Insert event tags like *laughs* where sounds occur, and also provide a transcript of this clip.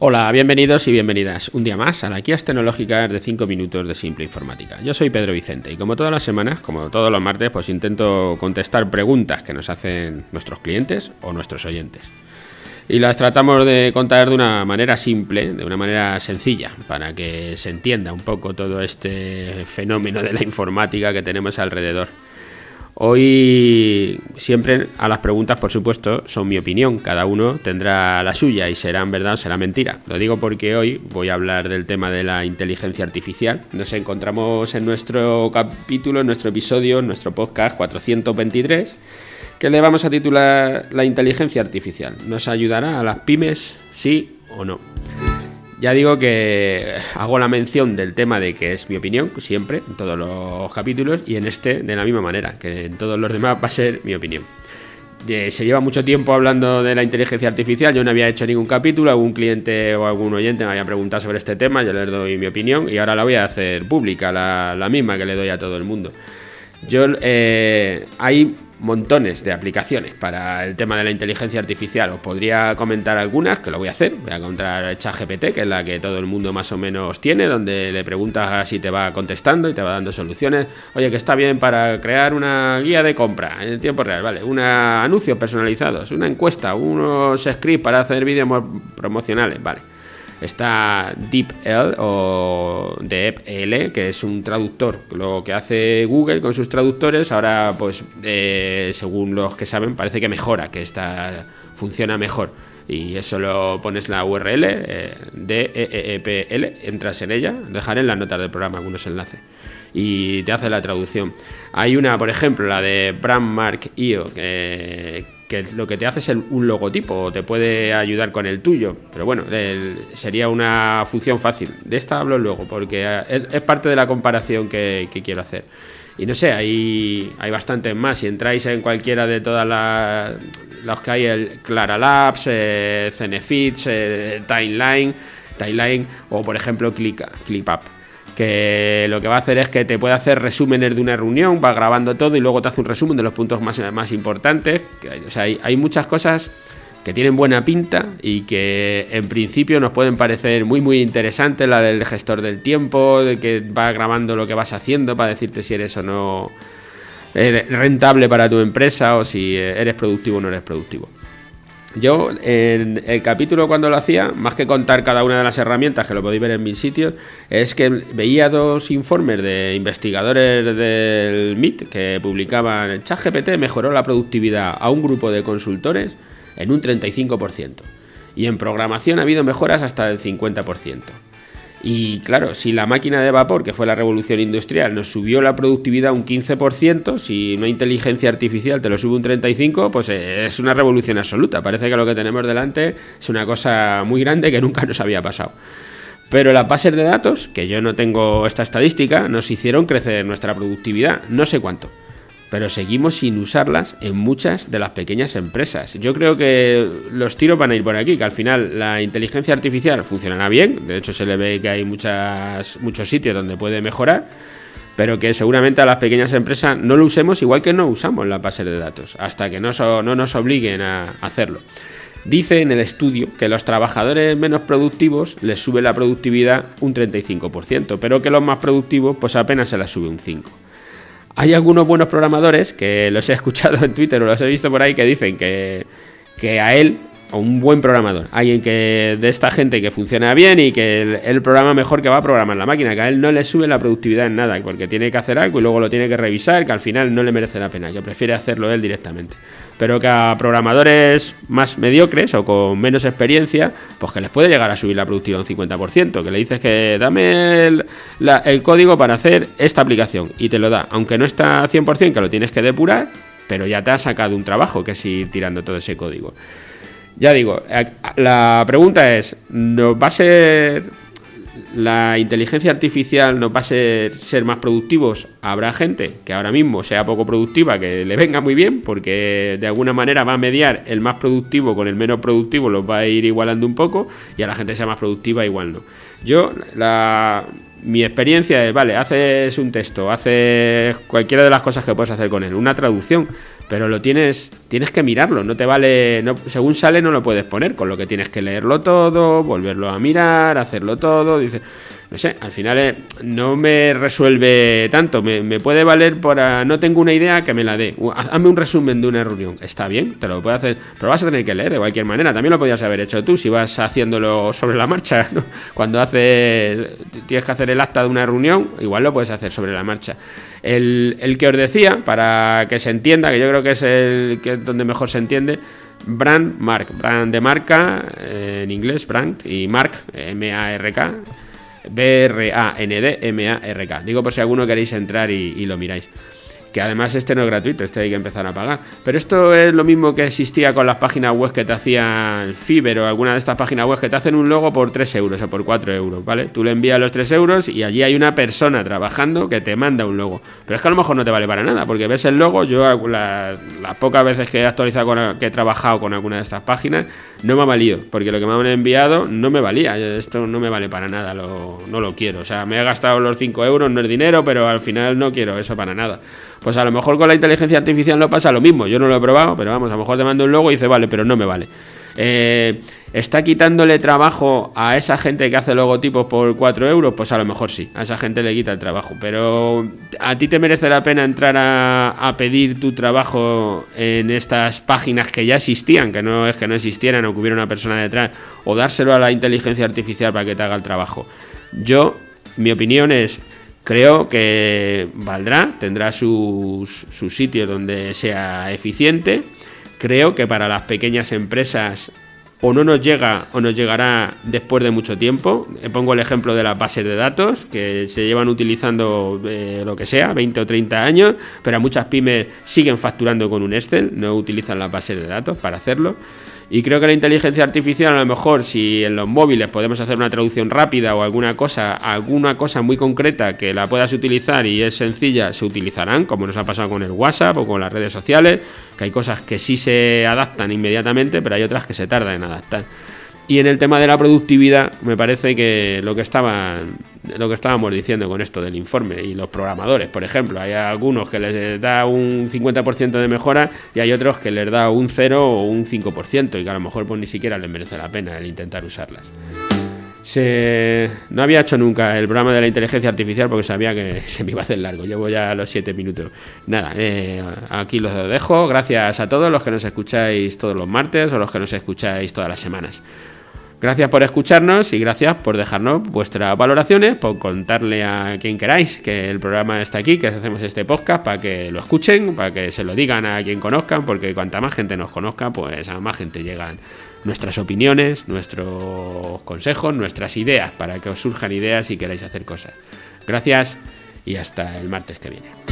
Hola, bienvenidos y bienvenidas un día más a la guías tecnológicas de 5 minutos de simple informática. Yo soy Pedro Vicente y como todas las semanas, como todos los martes, pues intento contestar preguntas que nos hacen nuestros clientes o nuestros oyentes. Y las tratamos de contar de una manera simple, de una manera sencilla, para que se entienda un poco todo este fenómeno de la informática que tenemos alrededor. Hoy siempre a las preguntas, por supuesto, son mi opinión. Cada uno tendrá la suya y serán verdad o será mentira. Lo digo porque hoy voy a hablar del tema de la inteligencia artificial. Nos encontramos en nuestro capítulo, en nuestro episodio, en nuestro podcast 423, que le vamos a titular La inteligencia artificial. ¿Nos ayudará a las pymes, sí o no? Ya digo que hago la mención del tema de que es mi opinión, siempre, en todos los capítulos, y en este de la misma manera, que en todos los demás va a ser mi opinión. Se lleva mucho tiempo hablando de la inteligencia artificial, yo no había hecho ningún capítulo, algún cliente o algún oyente me había preguntado sobre este tema, yo les doy mi opinión y ahora la voy a hacer pública, la, misma que le doy a todo el mundo. Yo, eh, hay montones de aplicaciones para el tema de la inteligencia artificial. Os podría comentar algunas, que lo voy a hacer. Voy a encontrar ChatGPT, que es la que todo el mundo más o menos tiene, donde le preguntas si te va contestando y te va dando soluciones. Oye, que está bien para crear una guía de compra en tiempo real, ¿vale? Un anuncios personalizados, una encuesta, unos scripts para hacer vídeos promocionales, ¿vale? Está DeepL o DeepL, que es un traductor. Lo que hace Google con sus traductores, ahora, pues, eh, según los que saben, parece que mejora, que esta funciona mejor. Y eso lo pones la URL, eh, DEEPL, entras en ella, dejaré en las notas del programa algunos enlaces y te hace la traducción. Hay una, por ejemplo, la de Brandmark.io, que, que lo que te hace es un logotipo, o te puede ayudar con el tuyo, pero bueno, sería una función fácil. De esta hablo luego, porque es, parte de la comparación que, quiero hacer. Y no sé, hay, hay bastantes más. Si entráis en cualquiera de todas las los que hay, el Clara Labs, eh, Cenefits, eh, Timeline, Timeline, o por ejemplo ClipUp que lo que va a hacer es que te puede hacer resúmenes de una reunión, va grabando todo y luego te hace un resumen de los puntos más, más importantes. O sea, hay, muchas cosas que tienen buena pinta y que en principio nos pueden parecer muy muy interesantes, la del gestor del tiempo, de que va grabando lo que vas haciendo para decirte si eres o no rentable para tu empresa o si eres productivo o no eres productivo. Yo, en el capítulo cuando lo hacía, más que contar cada una de las herramientas, que lo podéis ver en mis sitios, es que veía dos informes de investigadores del MIT que publicaban ChatGPT mejoró la productividad a un grupo de consultores en un 35%. Y en programación ha habido mejoras hasta el 50%. Y claro, si la máquina de vapor, que fue la revolución industrial, nos subió la productividad un 15%, si una inteligencia artificial te lo sube un 35%, pues es una revolución absoluta. Parece que lo que tenemos delante es una cosa muy grande que nunca nos había pasado. Pero las bases de datos, que yo no tengo esta estadística, nos hicieron crecer nuestra productividad, no sé cuánto pero seguimos sin usarlas en muchas de las pequeñas empresas. Yo creo que los tiros van a ir por aquí, que al final la inteligencia artificial funcionará bien, de hecho se le ve que hay muchas, muchos sitios donde puede mejorar, pero que seguramente a las pequeñas empresas no lo usemos igual que no usamos la base de datos, hasta que no, no nos obliguen a hacerlo. Dice en el estudio que los trabajadores menos productivos les sube la productividad un 35%, pero que los más productivos pues apenas se la sube un 5%. Hay algunos buenos programadores que los he escuchado en Twitter o los he visto por ahí que dicen que, que a él, o un buen programador, alguien que de esta gente que funciona bien y que el, programa mejor que va a programar la máquina, que a él no le sube la productividad en nada, porque tiene que hacer algo y luego lo tiene que revisar, que al final no le merece la pena, que prefiere hacerlo él directamente pero que a programadores más mediocres o con menos experiencia, pues que les puede llegar a subir la productividad un 50%, que le dices que dame el, código para hacer esta aplicación y te lo da, aunque no está 100% que lo tienes que depurar, pero ya te ha sacado un trabajo que es ir tirando todo ese código. Ya digo, la pregunta es, ¿nos va a ser la inteligencia artificial nos va a ser, ser, más productivos, habrá gente que ahora mismo sea poco productiva, que le venga muy bien, porque de alguna manera va a mediar el más productivo con el menos productivo, los va a ir igualando un poco, y a la gente sea más productiva igual no. Yo, la, mi experiencia es, vale, haces un texto, haces cualquiera de las cosas que puedes hacer con él, una traducción, pero lo tienes, tienes que mirarlo, no te vale, no, según sale no lo puedes poner, con lo que tienes que leerlo todo, volverlo a mirar, hacerlo todo, dice, no sé, al final eh, no me resuelve tanto, me, puede valer para, no tengo una idea que me la dé, hazme un resumen de una reunión, está bien, te lo puedo hacer, pero vas a tener que leer de cualquier manera, también lo podías haber hecho tú si vas haciéndolo sobre la marcha, *laughs* cuando haces, tienes que hacer el acta de una reunión, igual lo puedes hacer sobre la marcha. El, el que os decía, para que se entienda, que yo creo que es el que donde mejor se entiende, brand mark, brand de marca eh, en inglés, brand, y mark, M-A-R-K B-R-A-N-D-M-A-R-K. Digo por si alguno queréis entrar y, lo miráis que además este no es gratuito, este hay que empezar a pagar. Pero esto es lo mismo que existía con las páginas web que te hacían Fiverr o alguna de estas páginas web que te hacen un logo por 3 euros o por 4 euros, ¿vale? Tú le envías los 3 euros y allí hay una persona trabajando que te manda un logo. Pero es que a lo mejor no te vale para nada, porque ves el logo, yo las, pocas veces que he actualizado, que he trabajado con alguna de estas páginas, no me ha valido, porque lo que me han enviado no me valía, esto no me vale para nada, no lo quiero. O sea, me he gastado los 5 euros, no es dinero, pero al final no quiero eso para nada. Pues a lo mejor con la inteligencia artificial no pasa lo mismo. Yo no lo he probado, pero vamos, a lo mejor te mando un logo y dice, vale, pero no me vale. Eh, ¿Está quitándole trabajo a esa gente que hace logotipos por 4 euros? Pues a lo mejor sí, a esa gente le quita el trabajo. Pero ¿a ti te merece la pena entrar a, pedir tu trabajo en estas páginas que ya existían, que no es que no existieran o que hubiera una persona detrás, o dárselo a la inteligencia artificial para que te haga el trabajo? Yo, mi opinión es Creo que valdrá, tendrá sus, sitios donde sea eficiente. Creo que para las pequeñas empresas o no nos llega o nos llegará después de mucho tiempo. Eh, pongo el ejemplo de las bases de datos que se llevan utilizando eh, lo que sea, 20 o 30 años, pero muchas pymes siguen facturando con un Excel, no utilizan las bases de datos para hacerlo. Y creo que la inteligencia artificial, a lo mejor, si en los móviles podemos hacer una traducción rápida o alguna cosa, alguna cosa muy concreta que la puedas utilizar y es sencilla, se utilizarán, como nos ha pasado con el WhatsApp o con las redes sociales, que hay cosas que sí se adaptan inmediatamente, pero hay otras que se tardan en adaptar. Y en el tema de la productividad, me parece que lo que estaban lo que estábamos diciendo con esto del informe y los programadores, por ejemplo, hay algunos que les da un 50% de mejora y hay otros que les da un 0 o un 5% y que a lo mejor pues ni siquiera les merece la pena el intentar usarlas. Se... No había hecho nunca el programa de la inteligencia artificial porque sabía que *laughs* se me iba a hacer largo. Llevo ya los 7 minutos. Nada, eh, aquí los dejo. Gracias a todos los que nos escucháis todos los martes o los que nos escucháis todas las semanas. Gracias por escucharnos y gracias por dejarnos vuestras valoraciones, por contarle a quien queráis que el programa está aquí, que hacemos este podcast para que lo escuchen, para que se lo digan a quien conozcan, porque cuanta más gente nos conozca, pues a más gente llegan nuestras opiniones, nuestros consejos, nuestras ideas, para que os surjan ideas y queráis hacer cosas. Gracias y hasta el martes que viene.